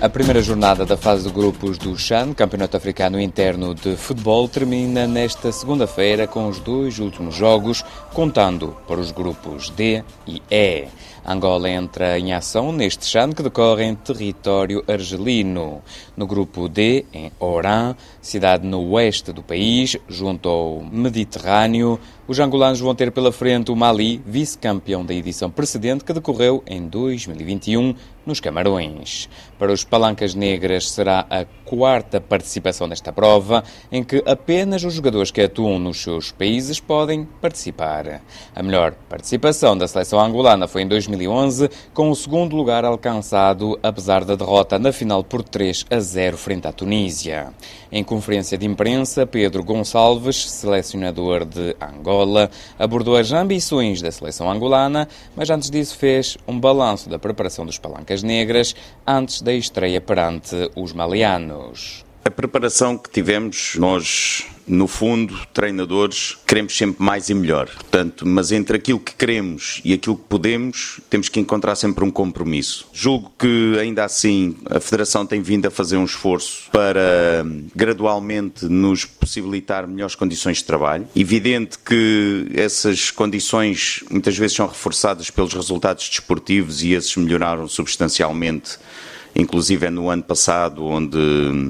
A primeira jornada da fase de grupos do CHAN, Campeonato Africano Interno de Futebol, termina nesta segunda-feira com os dois últimos jogos, contando para os grupos D e E. Angola entra em ação neste CHAN que decorre em território argelino. No grupo D, em Oran, cidade no oeste do país, junto ao Mediterrâneo, os angolanos vão ter pela frente o Mali, vice-campeão da edição precedente que decorreu em 2021 nos Camarões. Para os Palancas Negras será a quarta participação nesta prova, em que apenas os jogadores que atuam nos seus países podem participar. A melhor participação da seleção angolana foi em 2011, com o segundo lugar alcançado, apesar da derrota na final por 3 a 0 frente à Tunísia. Em conferência de imprensa, Pedro Gonçalves, selecionador de Angola, abordou as ambições da seleção angolana, mas antes disso fez um balanço da preparação dos Palancas Negras antes da estreia perante os malianos. A preparação que tivemos, nós, no fundo, treinadores, queremos sempre mais e melhor. Portanto, mas entre aquilo que queremos e aquilo que podemos, temos que encontrar sempre um compromisso. Julgo que, ainda assim, a Federação tem vindo a fazer um esforço para gradualmente nos possibilitar melhores condições de trabalho. Evidente que essas condições muitas vezes são reforçadas pelos resultados desportivos e esses melhoraram substancialmente inclusive é no ano passado, onde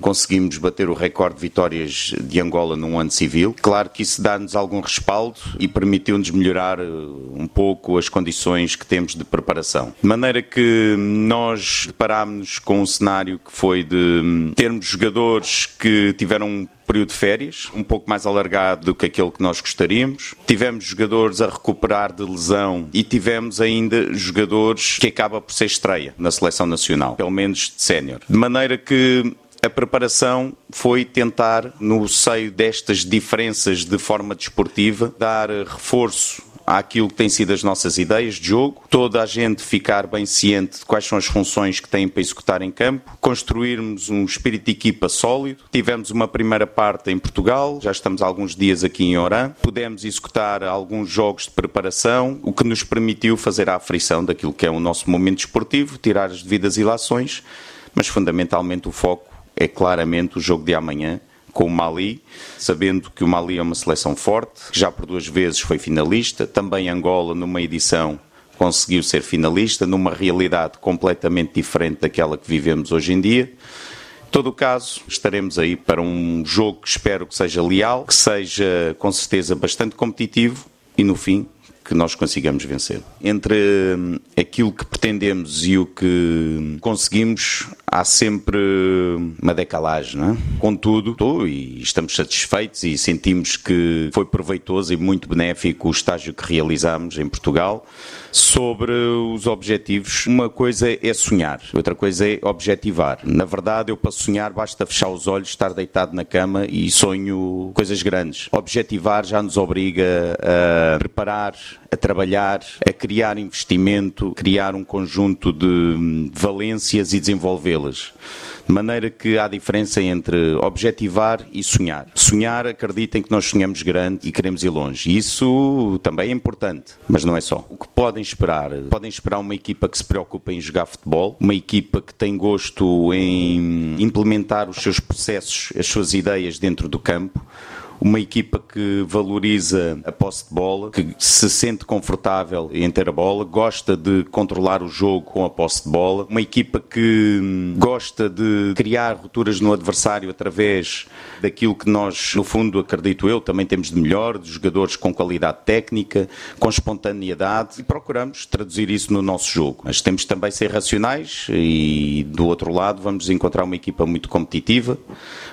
conseguimos bater o recorde de vitórias de Angola num ano civil. Claro que isso dá-nos algum respaldo e permitiu-nos melhorar eh, um pouco as condições que temos de preparação. De maneira que nós deparámos com um cenário que foi de termos jogadores que tiveram período de férias, um pouco mais alargado do que aquele que nós gostaríamos. Tivemos jogadores a recuperar de lesão e tivemos ainda jogadores que acaba por ser estreia na seleção nacional, pelo menos de sénior. De maneira que a preparação foi tentar, no seio destas diferenças de forma desportiva, dar reforço àquilo que têm sido as nossas ideias de jogo, toda a gente ficar bem ciente de quais são as funções que têm para executar em campo, construirmos um espírito de equipa sólido. Tivemos uma primeira parte em Portugal, já estamos há alguns dias aqui em Oran, pudemos executar alguns jogos de preparação, o que nos permitiu fazer a aflição daquilo que é o nosso momento esportivo, tirar as devidas ilações, mas fundamentalmente o foco é claramente o jogo de amanhã com o Mali, sabendo que o Mali é uma seleção forte, que já por duas vezes foi finalista, também Angola numa edição conseguiu ser finalista, numa realidade completamente diferente daquela que vivemos hoje em dia. Em todo o caso, estaremos aí para um jogo que espero que seja leal, que seja com certeza bastante competitivo e no fim que nós consigamos vencer. Entre hum, aquilo que pretendemos e o que conseguimos, há sempre uma decalagem, não é? Contudo, estou e estamos satisfeitos e sentimos que foi proveitoso e muito benéfico o estágio que realizamos em Portugal. Sobre os objetivos, uma coisa é sonhar, outra coisa é objetivar. Na verdade, eu para sonhar basta fechar os olhos, estar deitado na cama e sonho coisas grandes. Objetivar já nos obriga a preparar, a trabalhar, a criar investimento, criar um conjunto de valências e desenvolvê-las. De maneira que há diferença entre objetivar e sonhar. Sonhar, acreditem que nós sonhamos grande e queremos ir longe. Isso também é importante, mas não é só. O que podem esperar? Podem esperar uma equipa que se preocupa em jogar futebol, uma equipa que tem gosto em implementar os seus processos, as suas ideias dentro do campo, uma equipa que valoriza a posse de bola, que se sente confortável em ter a bola, gosta de controlar o jogo com a posse de bola, uma equipa que hum, gosta de criar rupturas no adversário através daquilo que nós, no fundo, acredito eu, também temos de melhor, de jogadores com qualidade técnica, com espontaneidade e procuramos traduzir isso no nosso jogo. Mas temos também ser racionais e do outro lado vamos encontrar uma equipa muito competitiva,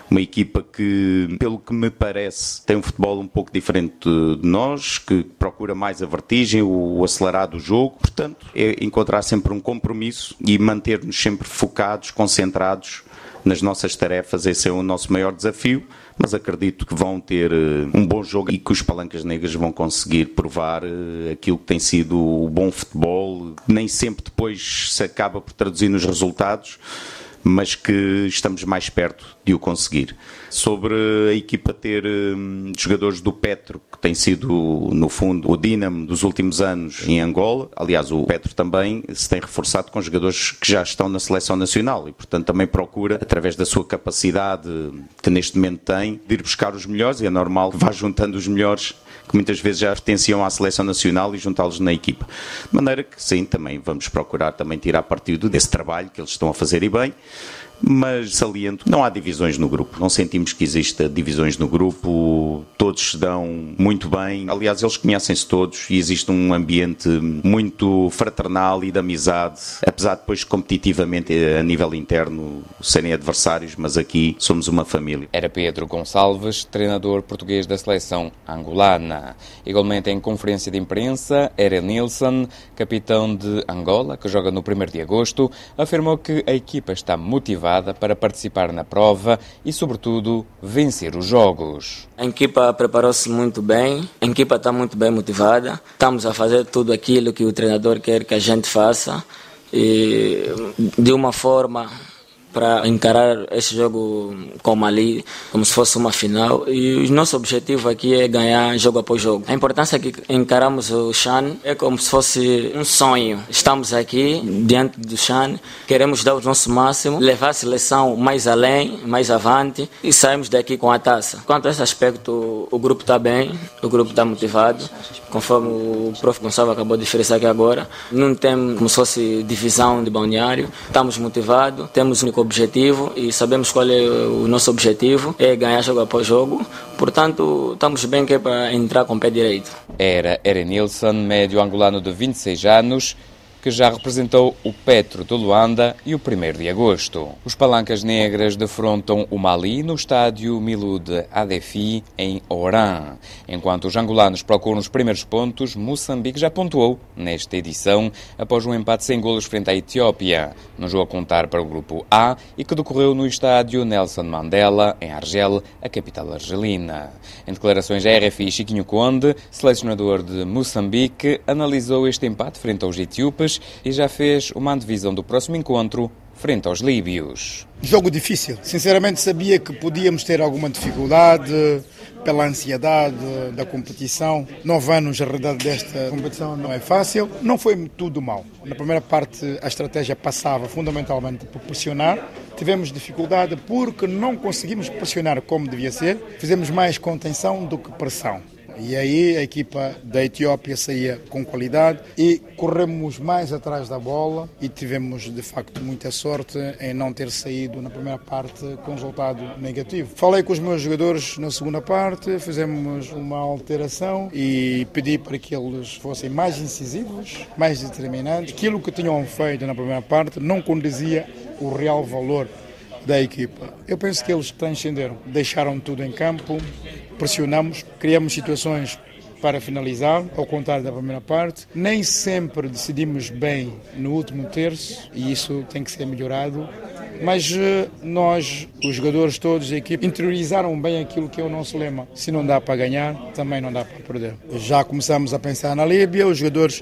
uma equipa que, pelo que me parece, tem um futebol um pouco diferente de nós, que procura mais a vertigem, o acelerado do jogo. Portanto, é encontrar sempre um compromisso e manter-nos sempre focados, concentrados nas nossas tarefas. Esse é o nosso maior desafio. Mas acredito que vão ter eh, um bom jogo e que os palancas negras vão conseguir provar eh, aquilo que tem sido o bom futebol. Nem sempre depois se acaba por traduzir nos resultados mas que estamos mais perto de o conseguir. Sobre a equipa ter hum, jogadores do Petro, que tem sido, no fundo, o Dinamo dos últimos anos em Angola. Aliás, o Petro também se tem reforçado com jogadores que já estão na seleção nacional e, portanto, também procura, através da sua capacidade que neste momento tem, de ir buscar os melhores e é normal que vá juntando os melhores que muitas vezes já pertenciam à seleção nacional e juntá-los na equipa. De maneira que, sim, também vamos procurar também tirar partido desse trabalho que eles estão a fazer e bem mas saliento, não há divisões no grupo. Não sentimos que exista divisões no grupo, todos se dão muito bem. Aliás, eles conhecem-se todos e existe um ambiente muito fraternal e de amizade, apesar de depois competitivamente a nível interno serem adversários, mas aqui somos uma família. Era Pedro Gonçalves, treinador português da seleção angolana. Igualmente em conferência de imprensa, Eren Nilsson, capitão de Angola, que joga no 1 de agosto, afirmou que a equipa está motivada para participar na prova e, sobretudo, vencer os jogos. A equipa preparou-se muito bem, a equipa está muito bem motivada. Estamos a fazer tudo aquilo que o treinador quer que a gente faça e de uma forma para encarar esse jogo como ali, como se fosse uma final. E o nosso objetivo aqui é ganhar jogo após jogo. A importância que encaramos o Chan é como se fosse um sonho. Estamos aqui diante do Chan, queremos dar o nosso máximo, levar a seleção mais além, mais avante e sairmos daqui com a taça. Quanto a esse aspecto, o grupo está bem, o grupo está motivado, conforme o prof. Gonçalo acabou de expressar aqui agora. Não tem como se fosse divisão de balneário, estamos motivados, temos um objetivo e sabemos qual é o nosso objetivo, é ganhar jogo após jogo. Portanto, estamos bem que é para entrar com o pé direito. Era Erenilson, médio angolano de 26 anos, que já representou o Petro de Luanda e o 1 de agosto. Os palancas negras defrontam o Mali no estádio Milude Adefi, em Oran. Enquanto os angolanos procuram os primeiros pontos, Moçambique já pontuou nesta edição após um empate sem golos frente à Etiópia, no jogo a contar para o grupo A e que decorreu no estádio Nelson Mandela, em Argel, a capital argelina. Em declarações à RFI, Chiquinho Conde, selecionador de Moçambique, analisou este empate frente aos etíopes e já fez uma antevisão do próximo encontro frente aos líbios. Jogo difícil. Sinceramente sabia que podíamos ter alguma dificuldade pela ansiedade da competição. Nove anos a realidade desta competição não é fácil. Não foi tudo mal. Na primeira parte a estratégia passava fundamentalmente por pressionar. Tivemos dificuldade porque não conseguimos pressionar como devia ser. Fizemos mais contenção do que pressão. E aí a equipa da Etiópia saía com qualidade e corremos mais atrás da bola e tivemos de facto muita sorte em não ter saído na primeira parte com resultado negativo. Falei com os meus jogadores na segunda parte, fizemos uma alteração e pedi para que eles fossem mais incisivos, mais determinantes. Aquilo que tinham feito na primeira parte não condizia o real valor da equipa. Eu penso que eles transcenderam, deixaram tudo em campo, pressionamos, criamos situações para finalizar, ao contrário da primeira parte. Nem sempre decidimos bem no último terço e isso tem que ser melhorado. Mas eh, nós, os jogadores todos da equipe, interiorizaram bem aquilo que é o nosso lema. Se não dá para ganhar, também não dá para perder. Já começamos a pensar na Líbia, os jogadores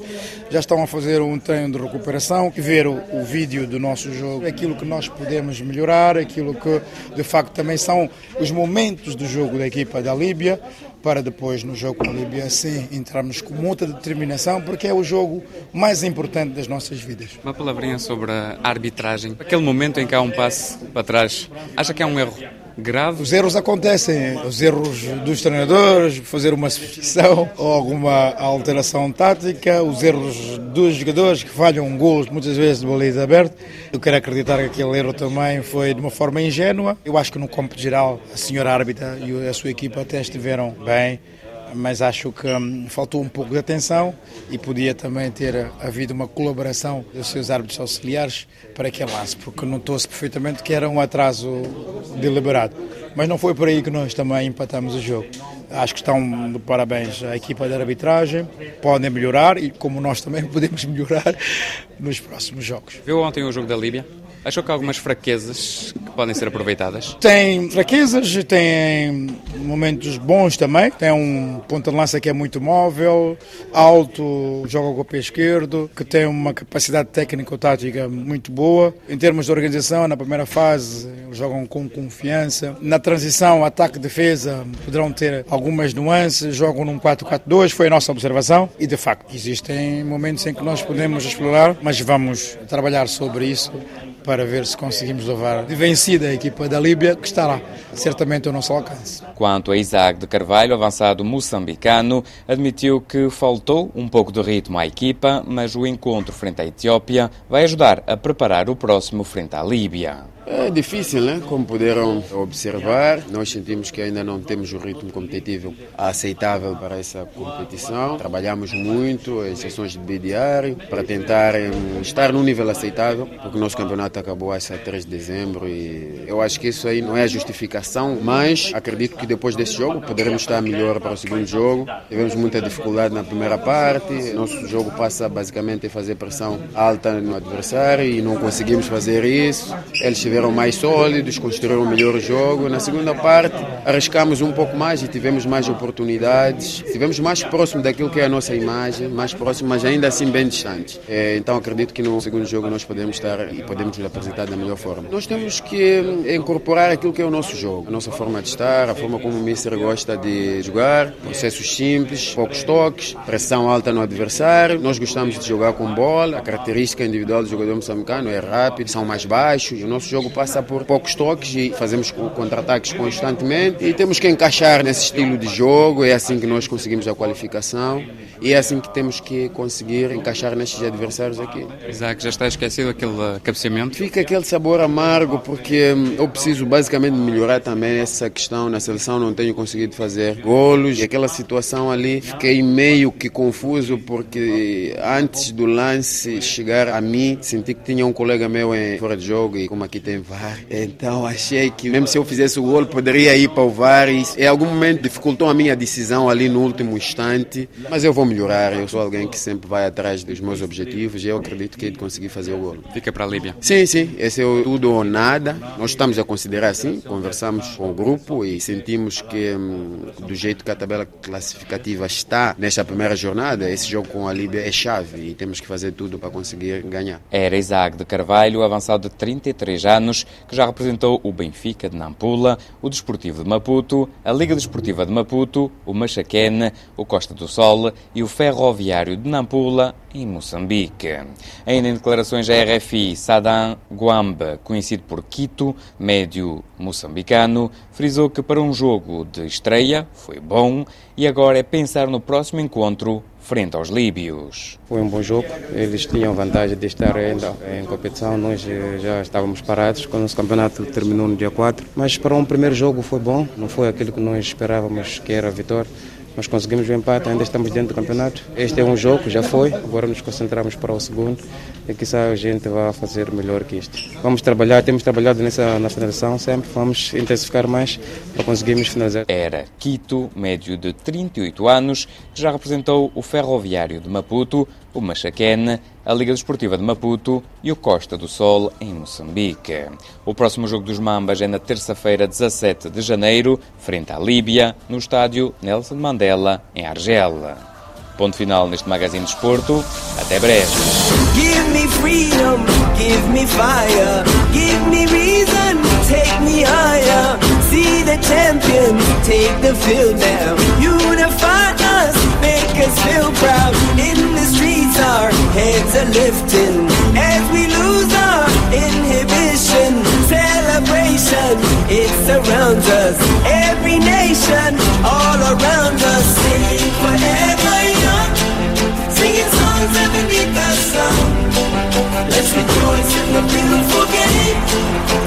já estão a fazer um treino de recuperação, ver o, o vídeo do nosso jogo, aquilo que nós podemos melhorar, aquilo que de facto também são os momentos do jogo da equipa da Líbia, para depois no jogo com a Líbia sim entrarmos com muita determinação porque é o jogo mais importante das nossas vidas. Uma palavrinha sobre a arbitragem. Aquele momento em que há um passo para trás, acha que há um erro grave? Os erros acontecem, os erros dos treinadores, fazer uma substituição ou alguma alteração tática, os erros dos jogadores que falham gols muitas vezes de baliza aberta. Eu quero acreditar que aquele erro também foi de uma forma ingênua. Eu acho que no campo geral a senhora árbitra e a sua equipa até estiveram bem mas acho que hum, faltou um pouco de atenção e podia também ter havido uma colaboração dos seus árbitros auxiliares para aquele lance, porque notou-se perfeitamente que era um atraso deliberado. Mas não foi por aí que nós também empatamos o jogo. Acho que estão de parabéns à equipa de arbitragem, podem melhorar e como nós também podemos melhorar nos próximos jogos. Viu ontem o jogo da Líbia? Achou que há algumas fraquezas que podem ser aproveitadas? Tem fraquezas, tem momentos bons também. Tem um ponto de lança que é muito móvel, alto, joga com o pé esquerdo, que tem uma capacidade técnico-tática muito boa. Em termos de organização, na primeira fase, jogam com confiança. Na transição, ataque-defesa, poderão ter algumas nuances, jogam num 4-4-2, foi a nossa observação. E, de facto, existem momentos em que nós podemos explorar, mas vamos trabalhar sobre isso para ver se conseguimos levar vencida a equipa da Líbia, que estará certamente ao nosso alcance. Quanto a Isaac de Carvalho, avançado moçambicano, admitiu que faltou um pouco de ritmo à equipa, mas o encontro frente à Etiópia vai ajudar a preparar o próximo frente à Líbia. É difícil, né? Como puderam observar, nós sentimos que ainda não temos o ritmo competitivo aceitável para essa competição. Trabalhamos muito em sessões de bidiário para tentar estar num nível aceitável, porque o nosso campeonato acabou a 3 de dezembro e eu acho que isso aí não é a justificação, mas acredito que depois desse jogo poderemos estar melhor para o segundo jogo. Tivemos muita dificuldade na primeira parte, nosso jogo passa basicamente a fazer pressão alta no adversário e não conseguimos fazer isso. Eles tiveram estiveram mais sólidos, construíram um melhor jogo. Na segunda parte, arriscamos um pouco mais e tivemos mais oportunidades. Estivemos mais próximo daquilo que é a nossa imagem, mais próximo, mas ainda assim bem distante. É, então acredito que no segundo jogo nós podemos estar e podemos nos apresentar da melhor forma. Nós temos que incorporar aquilo que é o nosso jogo, a nossa forma de estar, a forma como o Mister gosta de jogar, processos simples, poucos toques, pressão alta no adversário. Nós gostamos de jogar com bola, a característica individual do jogador moçambicano é rápido, são mais baixos. O nosso jogo jogo passa por poucos toques e fazemos contra-ataques constantemente e temos que encaixar nesse estilo de jogo. É assim que nós conseguimos a qualificação e é assim que temos que conseguir encaixar nestes adversários aqui. Isaac, já está esquecido aquele cabeceamento? Fica aquele sabor amargo porque hum, eu preciso basicamente melhorar também essa questão na seleção. Não tenho conseguido fazer golos e aquela situação ali fiquei meio que confuso porque antes do lance chegar a mim senti que tinha um colega meu em fora de jogo e como aqui tem VAR. Então achei que mesmo se eu fizesse o gol, poderia ir para o VAR. E em algum momento dificultou a minha decisão ali no último instante. Mas eu vou melhorar. Eu sou alguém que sempre vai atrás dos meus objetivos e eu acredito que hei de conseguir fazer o gol. Fica para a Líbia? Sim, sim. Esse é o tudo ou nada. Nós estamos a considerar assim. Conversamos com o grupo e sentimos que, hum, do jeito que a tabela classificativa está nesta primeira jornada, esse jogo com a Líbia é chave e temos que fazer tudo para conseguir ganhar. Era Isaac de Carvalho, avançado de 33 anos anos, que já representou o Benfica de Nampula, o Desportivo de Maputo, a Liga Desportiva de Maputo, o Machaquene, o Costa do Sol e o Ferroviário de Nampula, em Moçambique. Ainda em declarações à RFI, Sadam Guamba, conhecido por Quito, médio moçambicano, frisou que para um jogo de estreia foi bom e agora é pensar no próximo encontro frente aos líbios. Foi um bom jogo, eles tinham vantagem de estar ainda em competição, nós eh, já estávamos parados quando o campeonato terminou no dia 4, mas para um primeiro jogo foi bom, não foi aquilo que nós esperávamos que era a vitória. Nós conseguimos o empate, ainda estamos dentro do campeonato. Este é um jogo, já foi, agora nos concentramos para o segundo e quizá a gente vai fazer melhor que isto. Vamos trabalhar, temos trabalhado nessa na finalização sempre, vamos intensificar mais para conseguirmos finalizar. Era Quito, médio de 38 anos, que já representou o Ferroviário de Maputo, o Machaquene, a Liga Desportiva de Maputo e o Costa do Sol, em Moçambique. O próximo jogo dos Mambas é na terça-feira, 17 de janeiro, frente à Líbia, no estádio Nelson Mandela, em Argel. Ponto final neste Magazine de Esporto. Até breve. Give me freedom, give me fire, give me reason, take me higher. See the take the field now. Unify us, make us feel proud. In the streets, our heads are lifting as we lose our inhibition. Celebration, it surrounds us. Every nation, all around us, underneath the sun. Let's rejoice in the beautiful game.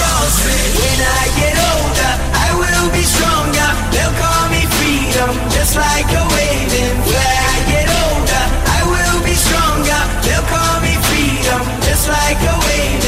when I get older, I will be stronger. They'll call me freedom, just like a waving flag. I get older, I will be stronger. They'll call me freedom, just like a waving